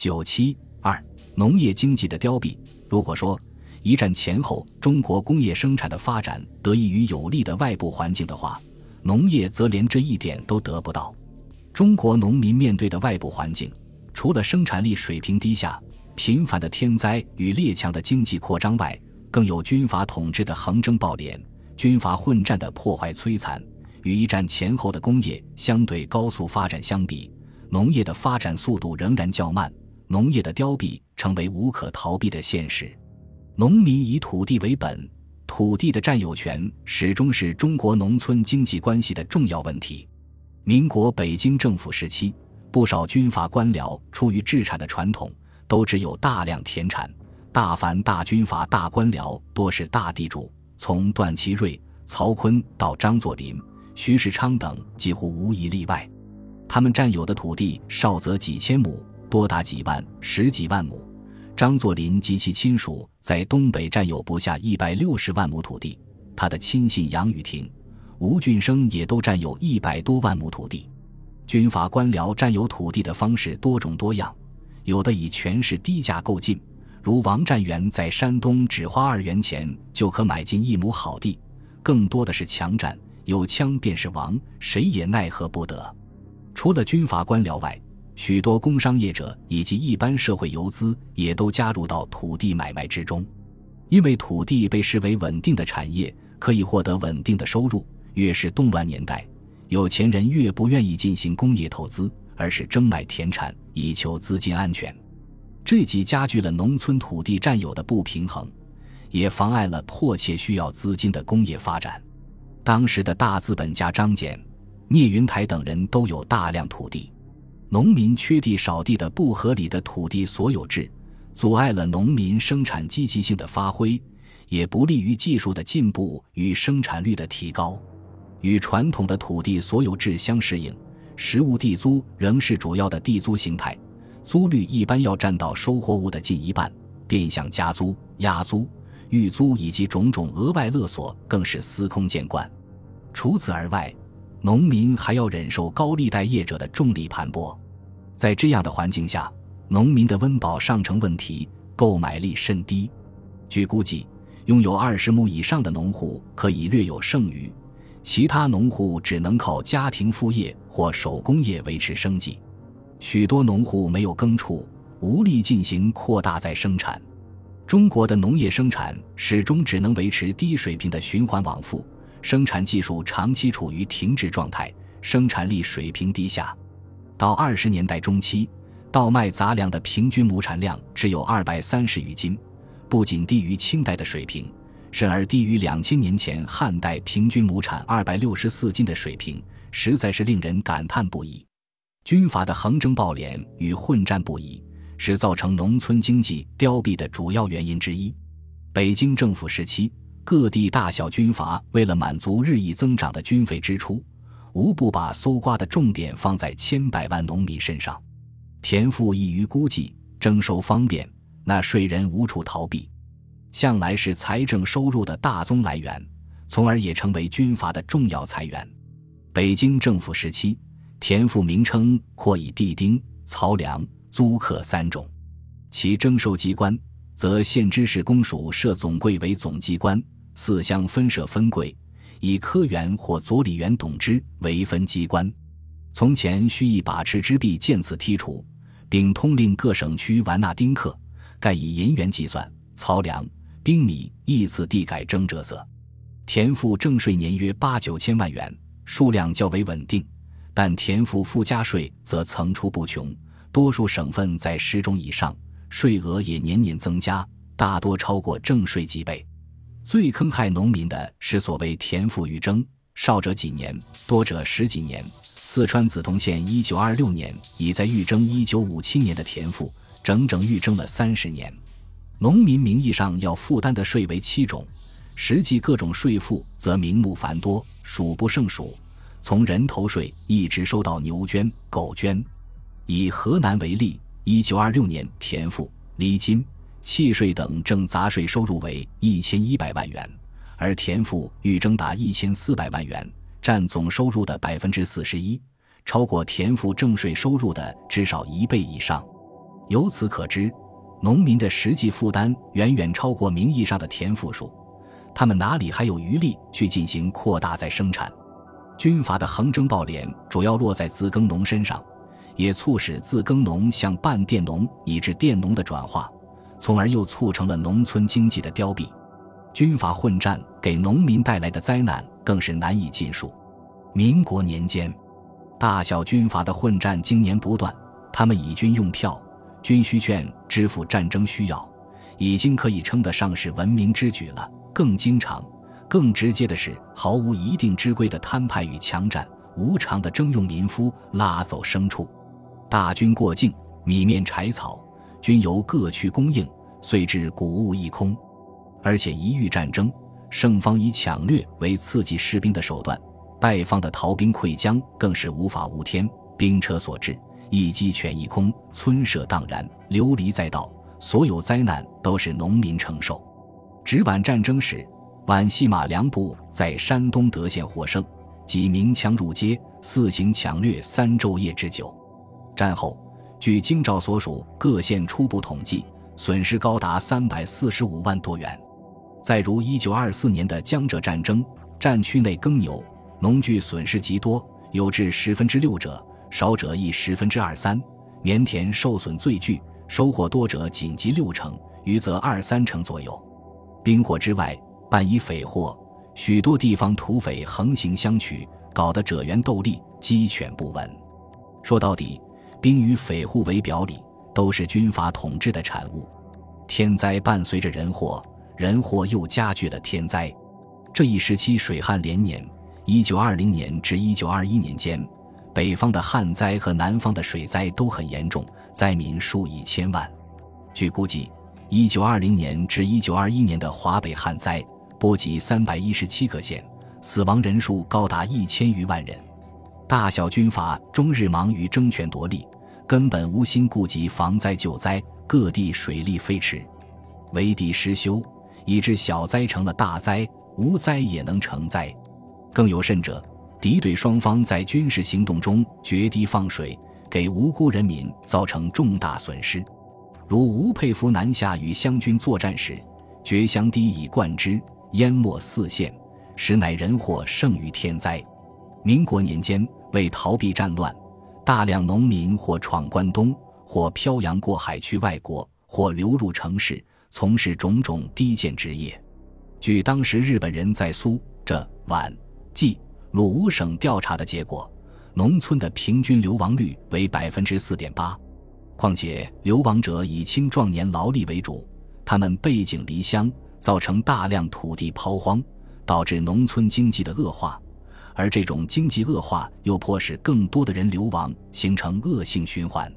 九七二农业经济的凋敝。如果说一战前后中国工业生产的发展得益于有利的外部环境的话，农业则连这一点都得不到。中国农民面对的外部环境，除了生产力水平低下、频繁的天灾与列强的经济扩张外，更有军阀统治的横征暴敛、军阀混战的破坏摧残。与一战前后的工业相对高速发展相比，农业的发展速度仍然较慢，农业的凋敝成为无可逃避的现实。农民以土地为本，土地的占有权始终是中国农村经济关系的重要问题。民国北京政府时期，不少军阀官僚出于制产的传统，都只有大量田产。大凡大军阀、大官僚，多是大地主，从段祺瑞、曹锟到张作霖、徐世昌等，几乎无一例外。他们占有的土地少则几千亩，多达几万、十几万亩。张作霖及其亲属在东北占有不下一百六十万亩土地，他的亲信杨雨婷。吴俊升也都占有一百多万亩土地，军阀官僚占有土地的方式多种多样，有的以权势低价购进，如王占元在山东只花二元钱就可买进一亩好地；更多的是强占，有枪便是王，谁也奈何不得。除了军阀官僚外，许多工商业者以及一般社会游资也都加入到土地买卖之中，因为土地被视为稳定的产业，可以获得稳定的收入。越是动乱年代，有钱人越不愿意进行工业投资，而是争买田产以求资金安全。这既加剧了农村土地占有的不平衡，也妨碍了迫切需要资金的工业发展。当时的大资本家张謇、聂云台等人都有大量土地，农民缺地少地的不合理的土地所有制，阻碍了农民生产积极性的发挥，也不利于技术的进步与生产率的提高。与传统的土地所有制相适应，实物地租仍是主要的地租形态，租率一般要占到收获物的近一半，变相加租、压租、预租以及种种额外勒索更是司空见惯。除此而外，农民还要忍受高利贷业者的重力盘剥，在这样的环境下，农民的温饱尚成问题，购买力甚低。据估计，拥有二十亩以上的农户可以略有剩余。其他农户只能靠家庭副业或手工业维持生计，许多农户没有耕畜，无力进行扩大再生产。中国的农业生产始终只能维持低水平的循环往复，生产技术长期处于停滞状态，生产力水平低下。到二十年代中期，稻麦杂粮的平均亩产量只有二百三十余斤，不仅低于清代的水平。甚而低于两千年前汉代平均亩产二百六十四斤的水平，实在是令人感叹不已。军阀的横征暴敛与混战不已，是造成农村经济凋敝的主要原因之一。北京政府时期，各地大小军阀为了满足日益增长的军费支出，无不把搜刮的重点放在千百万农民身上。田赋易于估计，征收方便，纳税人无处逃避。向来是财政收入的大宗来源，从而也成为军阀的重要财源。北京政府时期，田赋名称或以地丁、漕粮、租客三种。其征收机关，则县知事公署设总柜为总机关，四乡分设分柜，以科员或佐理员董之为分机关。从前需以把持之弊渐次剔除，并通令各省区完纳丁克，盖以银元计算，漕粮。兵米一次地改征折色，田赋正税年约八九千万元，数量较为稳定，但田赋附加税则层出不穷，多数省份在十种以上，税额也年年增加，大多超过正税几倍。最坑害农民的是所谓田赋预征，少者几年，多者十几年。四川梓潼县一九二六年已在预征一九五七年的田赋，整整预征了三十年。农民名义上要负担的税为七种，实际各种税赋则名目繁多，数不胜数。从人头税一直收到牛捐、狗捐。以河南为例，一九二六年田赋、厘金、契税等正杂税收入为一千一百万元，而田赋预征达一千四百万元，占总收入的百分之四十一，超过田赋正税收入的至少一倍以上。由此可知，农民的实际负担远远超过名义上的田赋数，他们哪里还有余力去进行扩大再生产？军阀的横征暴敛主要落在自耕农身上，也促使自耕农向半佃农以至佃农的转化，从而又促成了农村经济的凋敝。军阀混战给农民带来的灾难更是难以尽数。民国年间，大小军阀的混战经年不断，他们以军用票、军需券支付战争需要，已经可以称得上是文明之举了。更经常。更直接的是，毫无一定之规的摊派与强占，无偿的征用民夫，拉走牲畜。大军过境，米面柴草均由各区供应，遂致谷物一空。而且一遇战争，胜方以抢掠为刺激士兵的手段，败方的逃兵溃将更是无法无天。兵车所至，一鸡犬一空，村舍荡然，流离在道，所有灾难都是农民承受。直皖战争时。皖系马良部在山东德县获胜，即鸣枪入街，四行抢掠三昼夜之久。战后，据京兆所属各县初步统计，损失高达三百四十五万多元。再如一九二四年的江浙战争，战区内耕牛、农具损失极多，有至十分之六者，少者亦十分之二三。棉田受损最巨，收获多者仅及六成，余则二三成左右。兵祸之外。伴以匪祸，许多地方土匪横行相取，搞得者猿斗笠，鸡犬不闻。说到底，兵与匪户为表里，都是军阀统治的产物。天灾伴随着人祸，人祸又加剧了天灾。这一时期水旱连年，一九二零年至一九二一年间，北方的旱灾和南方的水灾都很严重，灾民数以千万。据估计，一九二零年至一九二一年的华北旱灾。波及三百一十七个县，死亡人数高达一千余万人。大小军阀终日忙于争权夺利，根本无心顾及防灾救灾。各地水利飞驰，围堤失修，以致小灾成了大灾，无灾也能成灾。更有甚者，敌对双方在军事行动中决堤放水，给无辜人民造成重大损失。如吴佩孚南下与湘军作战时，决湘堤以灌之。淹没四县，实乃人祸胜于天灾。民国年间，为逃避战乱，大量农民或闯关东，或漂洋过海去外国，或流入城市，从事种种低贱职业。据当时日本人在苏、浙、皖、冀、鲁五省调查的结果，农村的平均流亡率为百分之四点八。况且流亡者以青壮年劳力为主，他们背井离乡。造成大量土地抛荒，导致农村经济的恶化，而这种经济恶化又迫使更多的人流亡，形成恶性循环。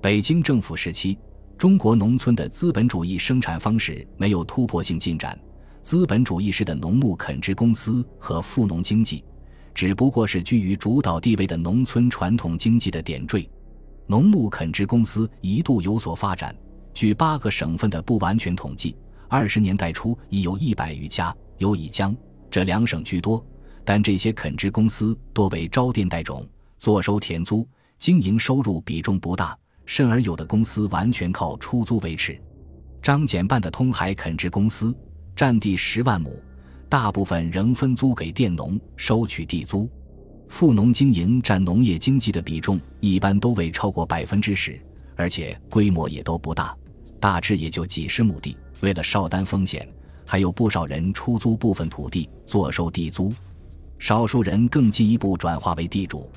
北京政府时期，中国农村的资本主义生产方式没有突破性进展，资本主义式的农牧垦殖公司和富农经济，只不过是居于主导地位的农村传统经济的点缀。农牧垦殖公司一度有所发展，据八个省份的不完全统计。二十年代初已有一百余家，有以江这两省居多，但这些垦殖公司多为招佃代种，坐收田租，经营收入比重不大，甚而有的公司完全靠出租维持。张謇办的通海垦殖公司，占地十万亩，大部分仍分租给佃农，收取地租。富农经营占农业经济的比重一般都未超过百分之十，而且规模也都不大，大致也就几十亩地。为了少担风险，还有不少人出租部分土地坐收地租，少数人更进一步转化为地主。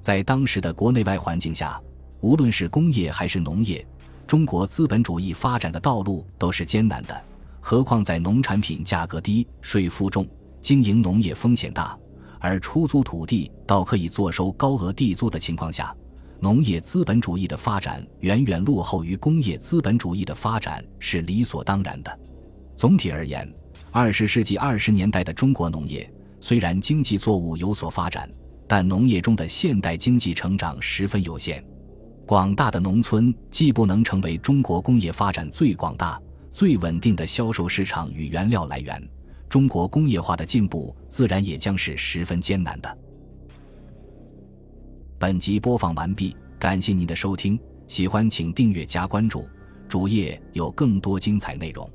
在当时的国内外环境下，无论是工业还是农业，中国资本主义发展的道路都是艰难的。何况在农产品价格低、税负重、经营农业风险大，而出租土地倒可以坐收高额地租的情况下。农业资本主义的发展远远落后于工业资本主义的发展是理所当然的。总体而言，二十世纪二十年代的中国农业虽然经济作物有所发展，但农业中的现代经济成长十分有限。广大的农村既不能成为中国工业发展最广大、最稳定的销售市场与原料来源，中国工业化的进步自然也将是十分艰难的。本集播放完毕，感谢您的收听，喜欢请订阅加关注，主页有更多精彩内容。